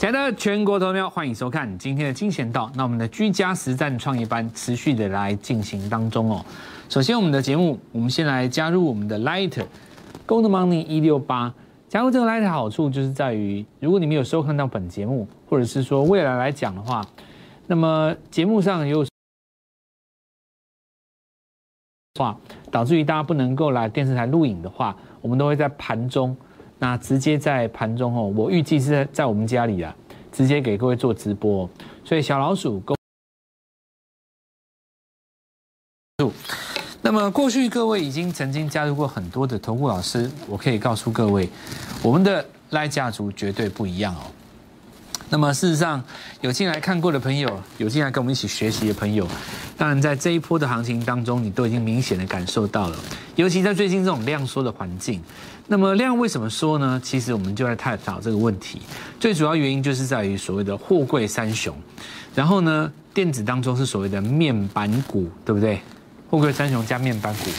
亲爱的全国投票，欢迎收看今天的金钱道。那我们的居家实战创业班持续的来进行当中哦。首先，我们的节目，我们先来加入我们的 Light Gold Money 一六八。加入这个 Light 好处就是在于，如果你没有收看到本节目，或者是说未来来讲的话，那么节目上有话导致于大家不能够来电视台录影的话，我们都会在盘中。那直接在盘中哦，我预计是在在我们家里啊，直接给各位做直播。所以小老鼠购那么过去各位已经曾经加入过很多的投顾老师，我可以告诉各位，我们的赖家族绝对不一样哦。那么事实上，有进来看过的朋友，有进来跟我们一起学习的朋友，当然在这一波的行情当中，你都已经明显的感受到了，尤其在最近这种量缩的环境。那么量为什么说呢？其实我们就在探讨这个问题。最主要原因就是在于所谓的货柜三雄，然后呢，电子当中是所谓的面板股，对不对？货柜三雄加面板股，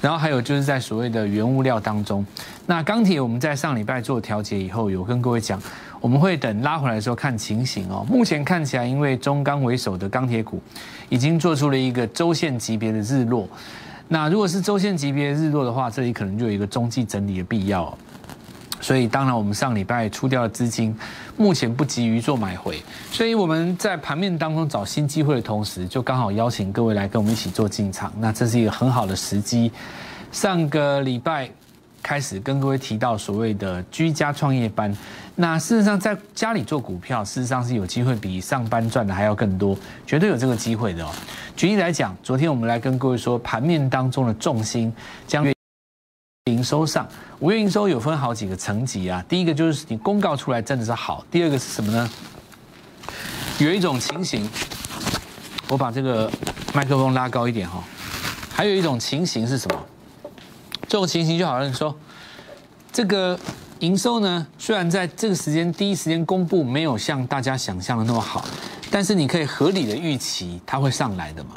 然后还有就是在所谓的原物料当中。那钢铁我们在上礼拜做调节以后，有跟各位讲，我们会等拉回来的时候看情形哦。目前看起来，因为中钢为首的钢铁股已经做出了一个周线级别的日落。那如果是周线级别日落的话，这里可能就有一个中继整理的必要。所以当然，我们上礼拜出掉的资金，目前不急于做买回。所以我们在盘面当中找新机会的同时，就刚好邀请各位来跟我们一起做进场。那这是一个很好的时机。上个礼拜。开始跟各位提到所谓的居家创业班，那事实上在家里做股票，事实上是有机会比上班赚的还要更多，绝对有这个机会的哦。举例来讲，昨天我们来跟各位说，盘面当中的重心将营收上，五月营收有分好几个层级啊。第一个就是你公告出来真的是好，第二个是什么呢？有一种情形，我把这个麦克风拉高一点哈，还有一种情形是什么？这种情形就好像说，这个营收呢，虽然在这个时间第一时间公布没有像大家想象的那么好，但是你可以合理的预期它会上来的嘛。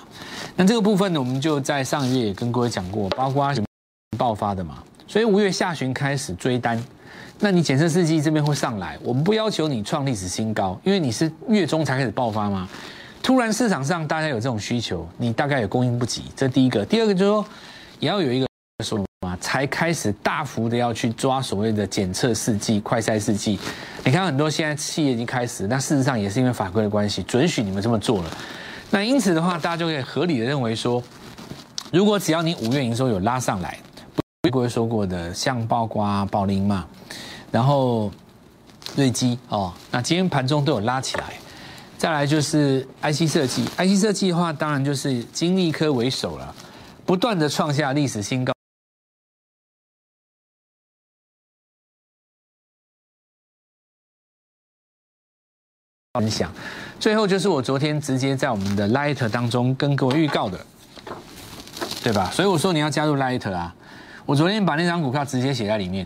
那这个部分呢，我们就在上个月也跟各位讲过，包括什么爆发的嘛。所以五月下旬开始追单，那你检测试剂这边会上来，我们不要求你创历史新高，因为你是月中才开始爆发嘛。突然市场上大家有这种需求，你大概也供应不及，这第一个。第二个就是说，也要有一个说。啊，才开始大幅的要去抓所谓的检测试剂、快筛试剂。你看很多现在企业已经开始，那事实上也是因为法规的关系，准许你们这么做了。那因此的话，大家就可以合理的认为说，如果只要你五月营收有拉上来，不会说过的，像包瓜、宝林嘛，然后瑞基哦，那今天盘中都有拉起来。再来就是 IC 设计，IC 设计的话，当然就是金立科为首了，不断的创下历史新高。分享，最后就是我昨天直接在我们的 Light 当中跟各位预告的，对吧？所以我说你要加入 Light 啊！我昨天把那张股票直接写在里面，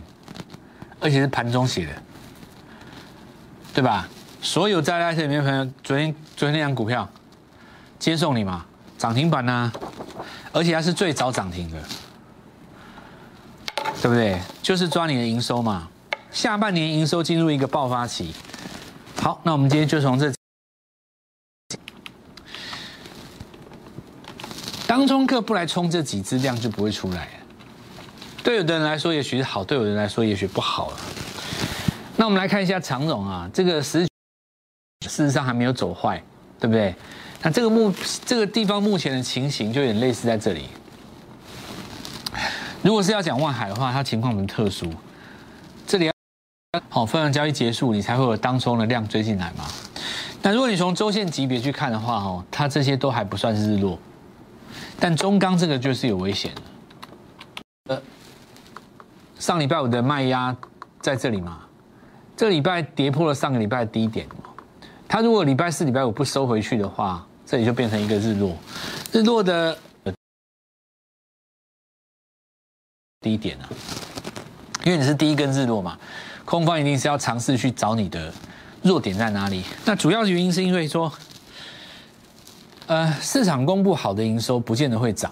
而且是盘中写的，对吧？所有在 Light 里面朋友，昨天昨天那张股票接送你嘛，涨停板呐，而且还是最早涨停的，对不对？就是抓你的营收嘛，下半年营收进入一个爆发期。好，那我们今天就从这当中客不来冲这几支量就不会出来。对有的人来说也许是好，对有的人来说也许不好了。那我们来看一下长荣啊，这个实事实上还没有走坏，对不对？那这个目这个地方目前的情形就有点类似在这里。如果是要讲万海的话，它情况很特殊，好，分完交易结束，你才会有当中的量追进来嘛？那如果你从周线级别去看的话，哦，它这些都还不算是日落，但中钢这个就是有危险的。呃，上礼拜五的卖压在这里嘛？这礼拜跌破了上个礼拜的低点，它如果礼拜四、礼拜五不收回去的话，这里就变成一个日落，日落的低点啊，因为你是第一根日落嘛。空方一定是要尝试去找你的弱点在哪里。那主要原因是因为说，呃，市场公布好的营收不见得会涨。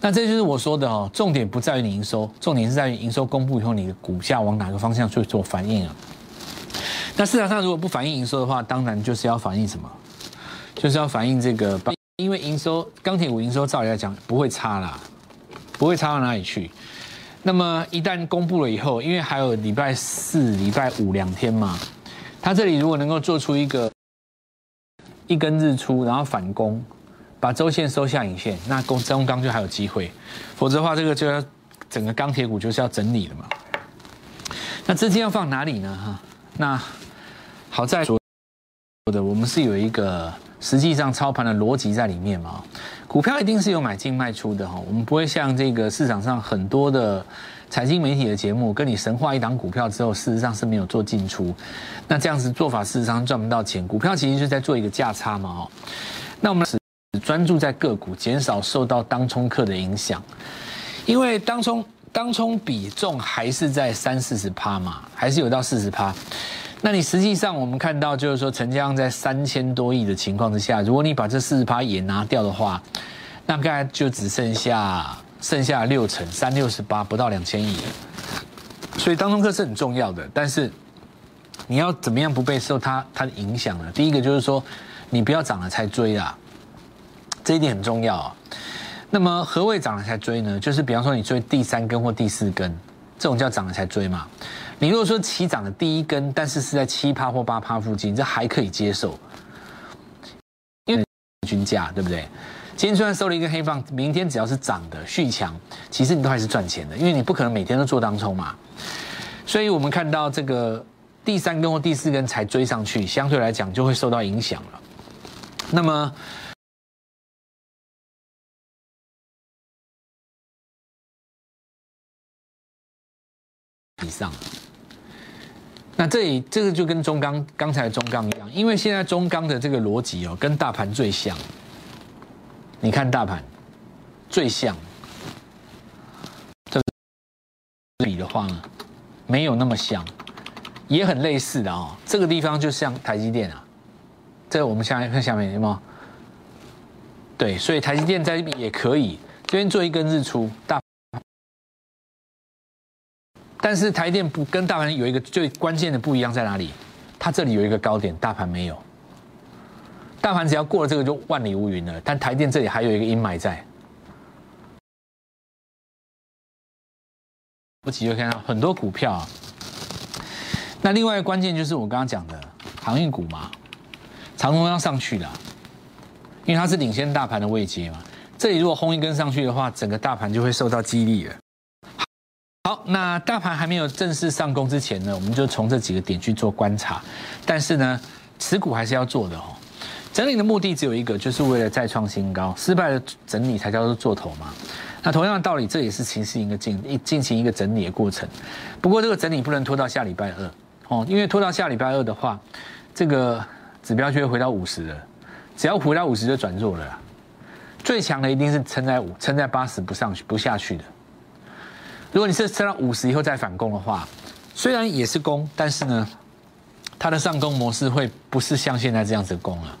那这就是我说的哦，重点不在于你营收，重点是在于营收公布以后你的股价往哪个方向去做反应啊。那市场上如果不反映营收的话，当然就是要反映什么？就是要反映这个，因为营收钢铁股营收照理来讲不会差啦，不会差到哪里去。那么一旦公布了以后，因为还有礼拜四、礼拜五两天嘛，它这里如果能够做出一个一根日出，然后反攻，把周线收下影线，那公中钢就还有机会。否则的话，这个就要整个钢铁股就是要整理了嘛。那资金要放哪里呢？哈，那好在说的，我们是有一个实际上操盘的逻辑在里面嘛。股票一定是有买进卖出的哈，我们不会像这个市场上很多的财经媒体的节目，跟你神话一档股票之后，事实上是没有做进出。那这样子做法，事实上赚不到钱。股票其实是在做一个价差嘛，哈。那我们只专注在个股，减少受到当冲客的影响，因为当冲。当冲比重还是在三四十趴嘛，还是有到四十趴。那你实际上我们看到，就是说成交量在三千多亿的情况之下，如果你把这四十趴也拿掉的话，大概就只剩下剩下六成三六十八，不到两千亿。所以当中客是很重要的，但是你要怎么样不被受它它的影响呢？第一个就是说，你不要涨了才追啊，这一点很重要啊。那么何谓涨了才追呢？就是比方说你追第三根或第四根，这种叫涨了才追嘛。你如果说起涨的第一根，但是是在七趴或八趴附近，这还可以接受，因为均价对不对？今天虽然收了一根黑棒，明天只要是涨的续强，其实你都还是赚钱的，因为你不可能每天都做当冲嘛。所以我们看到这个第三根或第四根才追上去，相对来讲就会受到影响了。那么。以上，那这里这个就跟中钢刚才中钢一样，因为现在中钢的这个逻辑哦，跟大盘最像。你看大盘最像，这里的话呢，没有那么像，也很类似的哦。这个地方就像台积电啊，这个我们下面看下面有吗？对，所以台积电在这边也可以，这边做一根日出大。但是台电不跟大盘有一个最关键的不一样在哪里？它这里有一个高点，大盘没有。大盘只要过了这个就万里无云了，但台电这里还有一个阴霾在。不急就看到很多股票啊。那另外关键就是我刚刚讲的航运股嘛，长虹要上去了，因为它是领先大盘的位阶嘛。这里如果轰一根上去的话，整个大盘就会受到激励了。好，那大盘还没有正式上攻之前呢，我们就从这几个点去做观察。但是呢，持股还是要做的哦。整理的目的只有一个，就是为了再创新高。失败的整理才叫做做头嘛。那同样的道理，这也是其实一个进一进行一个整理的过程。不过这个整理不能拖到下礼拜二哦，因为拖到下礼拜二的话，这个指标就会回到五十了。只要回到五十就转弱了。最强的一定是撑在五，撑在八十不上去不下去的。如果你是升到五十以后再反攻的话，虽然也是攻，但是呢，它的上攻模式会不是像现在这样子攻了，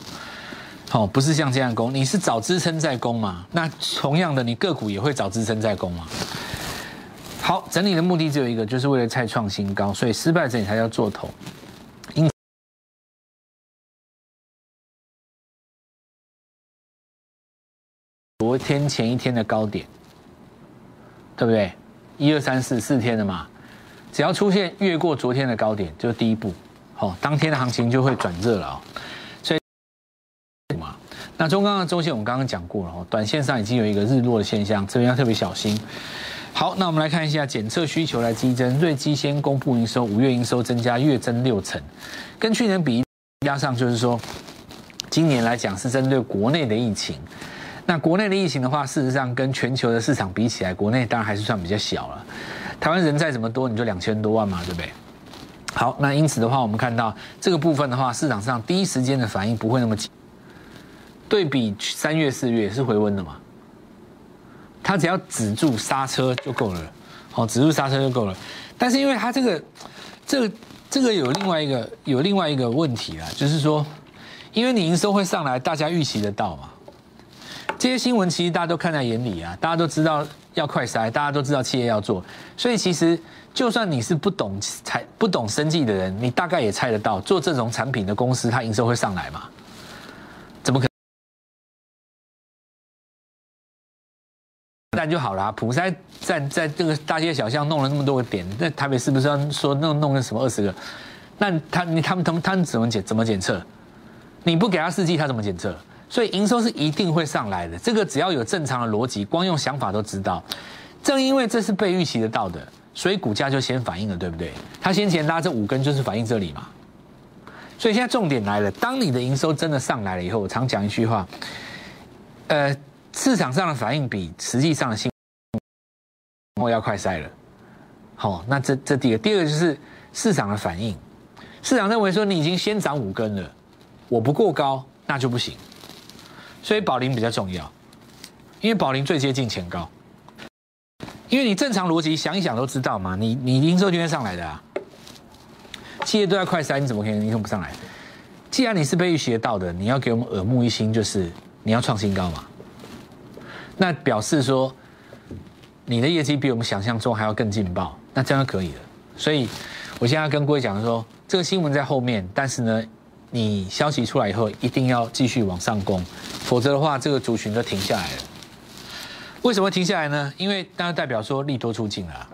好，不是像这样攻，你是找支撑再攻嘛？那同样的，你个股也会找支撑再攻嘛？好，整理的目的只有一个，就是为了再创新高，所以失败整理才叫做头。因昨天前一天的高点，对不对？一二三四四天的嘛，只要出现越过昨天的高点，就是第一步，好，当天的行情就会转热了啊。所以，那中钢的周线我们刚刚讲过了哦，短线上已经有一个日落的现象，这边要特别小心。好，那我们来看一下检测需求来激增，瑞基先公布营收，五月营收增加月增六成，跟去年比加上就是说，今年来讲是针对国内的疫情。那国内的疫情的话，事实上跟全球的市场比起来，国内当然还是算比较小了。台湾人再怎么多，你就两千多万嘛，对不对？好，那因此的话，我们看到这个部分的话，市场上第一时间的反应不会那么急。对比三月、四月是回温的嘛？它只要止住刹车就够了，好，止住刹车就够了。但是因为它这个、这个、这个有另外一个有另外一个问题啦，就是说，因为你营收会上来，大家预期得到嘛。这些新闻其实大家都看在眼里啊，大家都知道要快筛，大家都知道企业要做，所以其实就算你是不懂财、不懂生计的人，你大概也猜得到，做这种产品的公司，它营收会上来嘛？怎么可能？但就好啦，普筛在在这个大街小巷弄了那么多个点，那台北是不是要说弄弄个什么二十个？那他你他们他们他们怎么检怎么检测？你不给他试剂，他怎么检测？所以营收是一定会上来的，这个只要有正常的逻辑，光用想法都知道。正因为这是被预期得到的，所以股价就先反应了，对不对？它先前拉这五根就是反映这里嘛。所以现在重点来了，当你的营收真的上来了以后，我常讲一句话，呃，市场上的反应比实际上的新我要快塞了。好，那这这第一个，第二个就是市场的反应，市场认为说你已经先涨五根了，我不过高那就不行。所以宝林比较重要，因为宝林最接近前高。因为你正常逻辑想一想都知道嘛，你你营收就会上来的啊。企业都在快三，你怎么可能营收不上来？既然你是被预期到的，你要给我们耳目一新，就是你要创新高嘛。那表示说你的业绩比我们想象中还要更劲爆，那这样就可以了。所以我现在要跟各位讲说，这个新闻在后面，但是呢。你消息出来以后，一定要继续往上攻，否则的话，这个族群就停下来了。为什么停下来呢？因为当然代表说利多出尽了，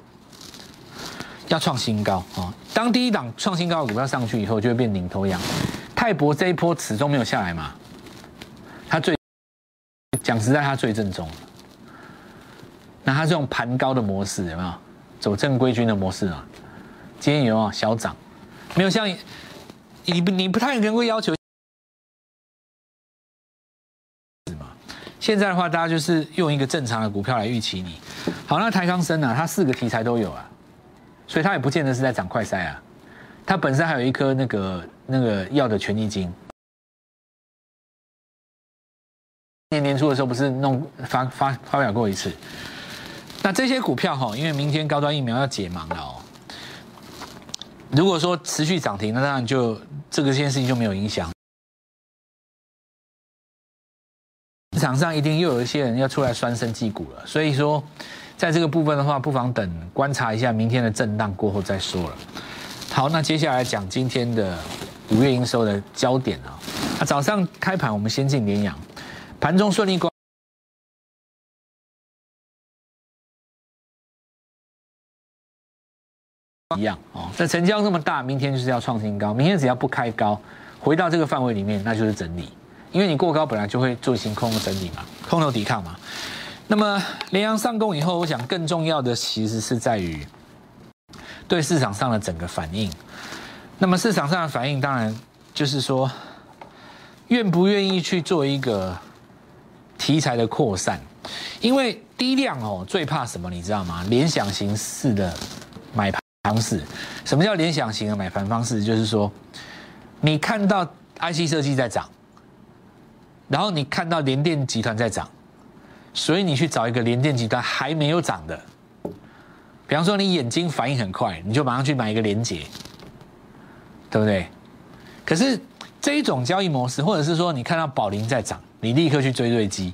要创新高啊！当第一档创新高的股票上去以后，就会变领头羊。泰博这一波始终没有下来嘛，它最讲实在，它最正宗。那它这种盘高的模式有没有走正规军的模式啊？今天有啊小涨，没有像。你你不太能够要求现在的话，大家就是用一个正常的股票来预期你。好，那台康生啊，它四个题材都有啊，所以它也不见得是在涨快赛啊。它本身还有一颗那个那个药的权益金。年年初的时候不是弄发发发表过一次？那这些股票哈，因为明天高端疫苗要解盲了哦。如果说持续涨停，那当然就这个这件事情就没有影响。场上一定又有一些人要出来酸生技股了，所以说，在这个部分的话，不妨等观察一下明天的震荡过后再说了。好，那接下来讲今天的五月营收的焦点啊。那早上开盘我们先进联阳，盘中顺利过。一样哦，那成交这么大，明天就是要创新高。明天只要不开高，回到这个范围里面，那就是整理。因为你过高本来就会做行空的整理嘛，空头抵抗嘛。那么连阳上攻以后，我想更重要的其实是在于对市场上的整个反应。那么市场上的反应，当然就是说愿不愿意去做一个题材的扩散。因为低量哦，最怕什么你知道吗？联想形式的买盘。方式，什么叫联想型的买盘方式？就是说，你看到 IC 设计在涨，然后你看到联电集团在涨，所以你去找一个联电集团还没有涨的，比方说你眼睛反应很快，你就马上去买一个联捷，对不对？可是这一种交易模式，或者是说你看到宝林在涨，你立刻去追瑞基，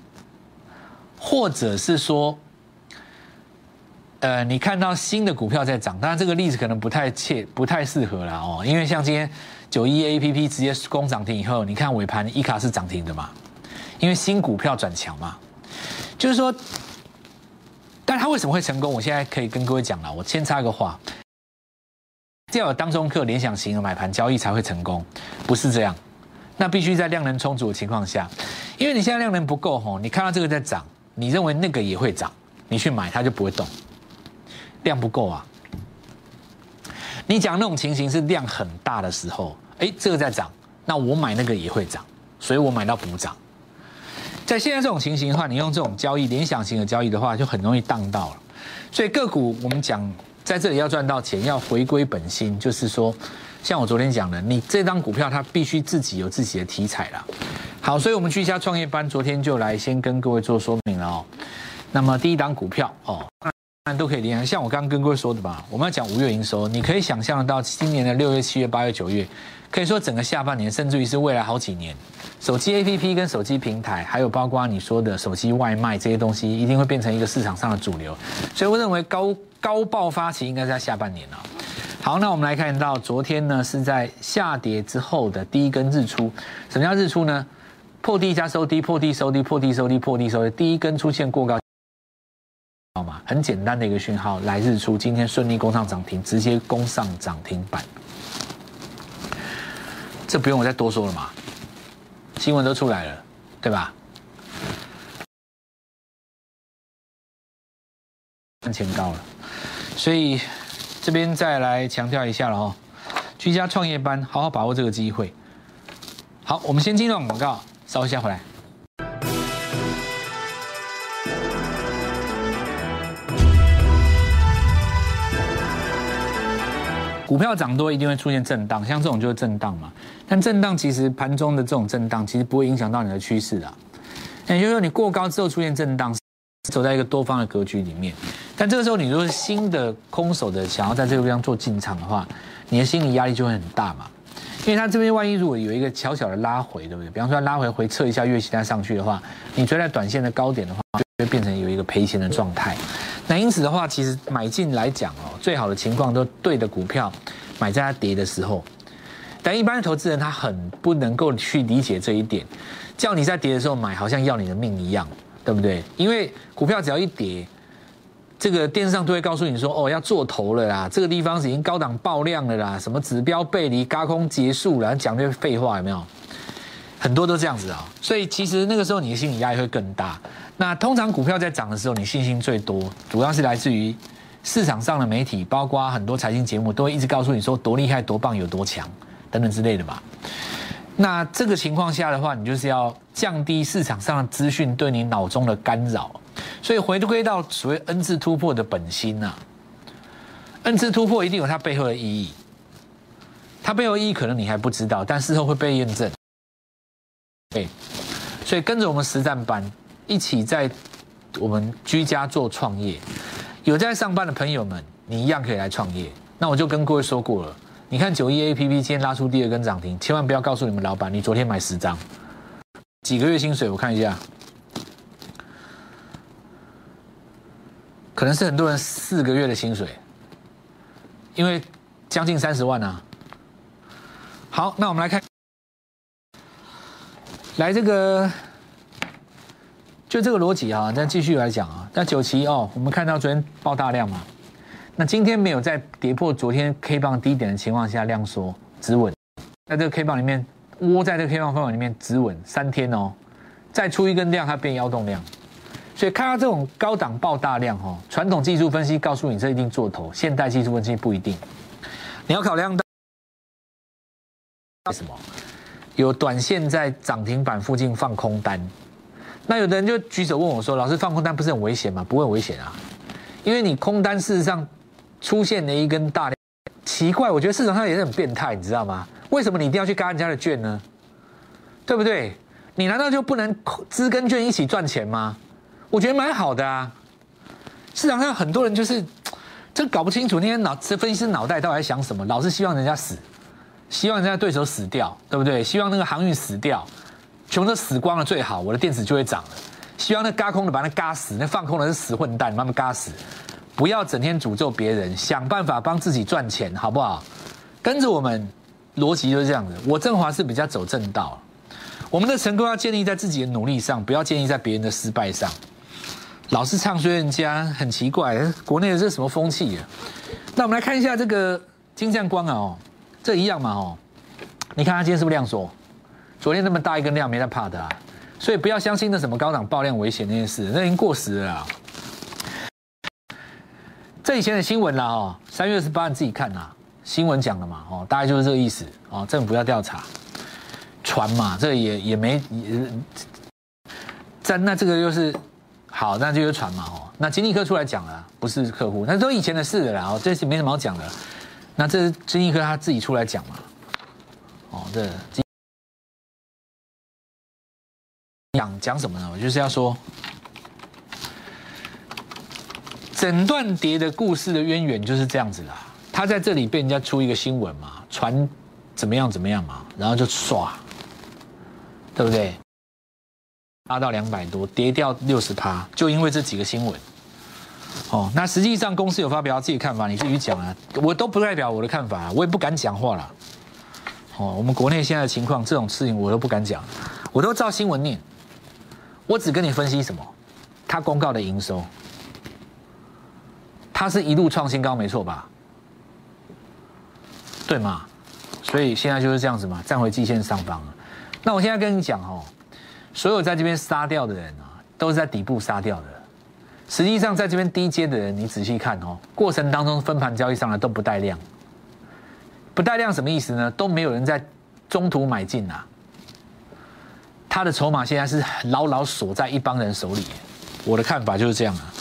或者是说。呃，你看到新的股票在涨，当然这个例子可能不太切，不太适合了哦。因为像今天九一 A P P 直接攻涨停以后，你看尾盘一卡是涨停的嘛？因为新股票转强嘛。就是说，但它为什么会成功？我现在可以跟各位讲了，我先插一个话，要有当中客联想型的买盘交易才会成功，不是这样。那必须在量能充足的情况下，因为你现在量能不够吼，你看到这个在涨，你认为那个也会涨，你去买它就不会动。量不够啊！你讲那种情形是量很大的时候，哎，这个在涨，那我买那个也会涨，所以我买到补涨。在现在这种情形的话，你用这种交易联想型的交易的话，就很容易荡到了。所以个股我们讲在这里要赚到钱，要回归本心，就是说，像我昨天讲的，你这张股票它必须自己有自己的题材了。好，所以我们居家创业班昨天就来先跟各位做说明了哦。那么第一档股票哦。都可以连。像我刚刚跟各位说的吧，我们要讲五月营收，你可以想象得到今年的六月、七月、八月、九月，可以说整个下半年，甚至于是未来好几年，手机 APP 跟手机平台，还有包括你说的手机外卖这些东西，一定会变成一个市场上的主流。所以我认为高高爆发期应该是在下半年啊。好，那我们来看到昨天呢是在下跌之后的第一根日出。什么叫日出呢？破低加收低，破低收低，破低收低，破低收低，第一根出现过高。好吗？很简单的一个讯号，来日出，今天顺利攻上涨停，直接攻上涨停板，这不用我再多说了嘛，新闻都出来了，对吧？赚钱高了，所以这边再来强调一下了哦，居家创业班，好好把握这个机会。好，我们先进入广告，稍一下回来。股票涨多一定会出现震荡，像这种就是震荡嘛。但震荡其实盘中的这种震荡其实不会影响到你的趋势啊。也就是说，你过高之后出现震荡，走在一个多方的格局里面。但这个时候，你如果是新的空手的想要在这个地方做进场的话，你的心理压力就会很大嘛。因为它这边万一如果有一个小小的拉回，对不对？比方说拉回回撤一下月线再上去的话，你追在短线的高点的话，就会变成有一个赔钱的状态。那因此的话，其实买进来讲哦，最好的情况都对的股票，买在它跌的时候。但一般的投资人他很不能够去理解这一点，叫你在跌的时候买，好像要你的命一样，对不对？因为股票只要一跌，这个电视上都会告诉你说，哦，要做头了啦，这个地方已经高档爆量了啦，什么指标背离、高空结束了，讲这些废话有没有？很多都这样子啊，所以其实那个时候你的心理压力会更大。那通常股票在涨的时候，你信心最多，主要是来自于市场上的媒体，包括很多财经节目，都会一直告诉你说多厉害、多棒、有多强等等之类的嘛。那这个情况下的话，你就是要降低市场上的资讯对你脑中的干扰，所以回归到所谓 N 字突破的本心呐。N 字突破一定有它背后的意义，它背后意义可能你还不知道，但事后会被验证。对，所以跟着我们实战班。一起在我们居家做创业，有在上班的朋友们，你一样可以来创业。那我就跟各位说过了，你看九一 A P P 今天拉出第二根涨停，千万不要告诉你们老板，你昨天买十张，几个月薪水？我看一下，可能是很多人四个月的薪水，因为将近三十万啊。好，那我们来看，来这个。就这个逻辑啊，再继续来讲啊。那九旗哦，我们看到昨天爆大量嘛，那今天没有在跌破昨天 K 棒低点的情况下量缩止稳，在这个 K 棒里面窝在这个 K 棒范围里面止稳三天哦，再出一根量它变腰动量，所以看到这种高档爆大量哈，传统技术分析告诉你这一定做头，现代技术分析不一定，你要考量到为什么有短线在涨停板附近放空单。那有的人就举手问我说：“老师放空单不是很危险吗？”不会危险啊，因为你空单事实上出现了一根大量，奇怪，我觉得市场上也是很变态，你知道吗？为什么你一定要去割人家的券呢？对不对？你难道就不能资跟券一起赚钱吗？我觉得蛮好的啊。市场上很多人就是这搞不清楚那些脑这分析师脑袋到底在想什么，老是希望人家死，希望人家对手死掉，对不对？希望那个航运死掉。穷的死光了最好，我的电池就会涨了。希望那嘎空的把那嘎死，那放空的是死混蛋，慢慢嘎死。不要整天诅咒别人，想办法帮自己赚钱，好不好？跟着我们，逻辑就是这样子。我振华是比较走正道，我们的成功要建立在自己的努力上，不要建立在别人的失败上。老是唱衰人家，很奇怪，国内的这什么风气啊？那我们来看一下这个金相光啊，哦，这一样嘛，哦，你看它今天是不是亮说？昨天那么大一根量没在怕的啊，所以不要相信那什么高档爆量危险那件事，那已经过时了。这以前的新闻啦，哦，三月二十八你自己看呐，新闻讲的嘛，哦，大概就是这个意思哦，政府要调查，传嘛，这也也没，在那这个又是好，那就是传嘛，哦，那金立科出来讲了，不是客户，那都以前的事了，哦，这是没什么好讲的，那这是金立科他自己出来讲嘛，哦，这。讲讲什么呢？我就是要说，整段跌的故事的渊源就是这样子啦。他在这里被人家出一个新闻嘛，传怎么样怎么样嘛，然后就刷，对不对？拉到两百多，跌掉六十趴，就因为这几个新闻。哦，那实际上公司有发表自己看法，你自己讲啊，我都不代表我的看法，我也不敢讲话了。哦，我们国内现在的情况，这种事情我都不敢讲，我都照新闻念，我只跟你分析什么，他公告的营收，它是一路创新高，没错吧？对嘛？所以现在就是这样子嘛，站回季线上方了。那我现在跟你讲哦。所有在这边杀掉的人啊，都是在底部杀掉的。实际上，在这边低阶的人，你仔细看哦，过程当中分盘交易上来都不带量，不带量什么意思呢？都没有人在中途买进啊。他的筹码现在是牢牢锁在一帮人手里。我的看法就是这样啊。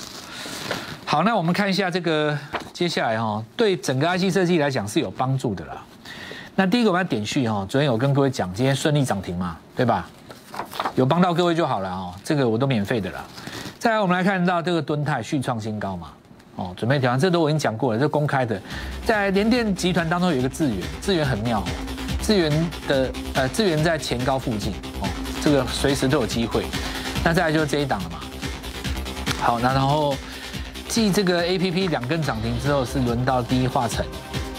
好，那我们看一下这个接下来哈，对整个 IC 设计来讲是有帮助的啦。那第一个我们要点序哈，昨天有跟各位讲，今天顺利涨停嘛，对吧？有帮到各位就好了哦，这个我都免费的啦。再来，我们来看到这个敦泰续创新高嘛，哦，准备调整，这都我已经讲过了，这公开的。在联电集团当中有一个智源，智源很妙，智源的呃智源在前高附近哦，这个随时都有机会。那再来就是这一档了嘛。好，那然后继这个 A P P 两根涨停之后，是轮到第一化成，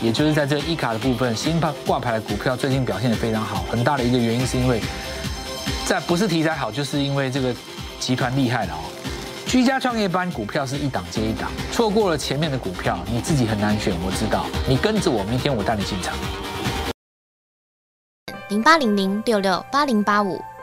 也就是在这一卡的部分，新挂挂牌的股票最近表现的非常好，很大的一个原因是因为。在不是题材好，就是因为这个集团厉害了哦。居家创业班股票是一档接一档，错过了前面的股票，你自己很难选。我知道，你跟着我，明天我带你进场。零八零零六六八零八五，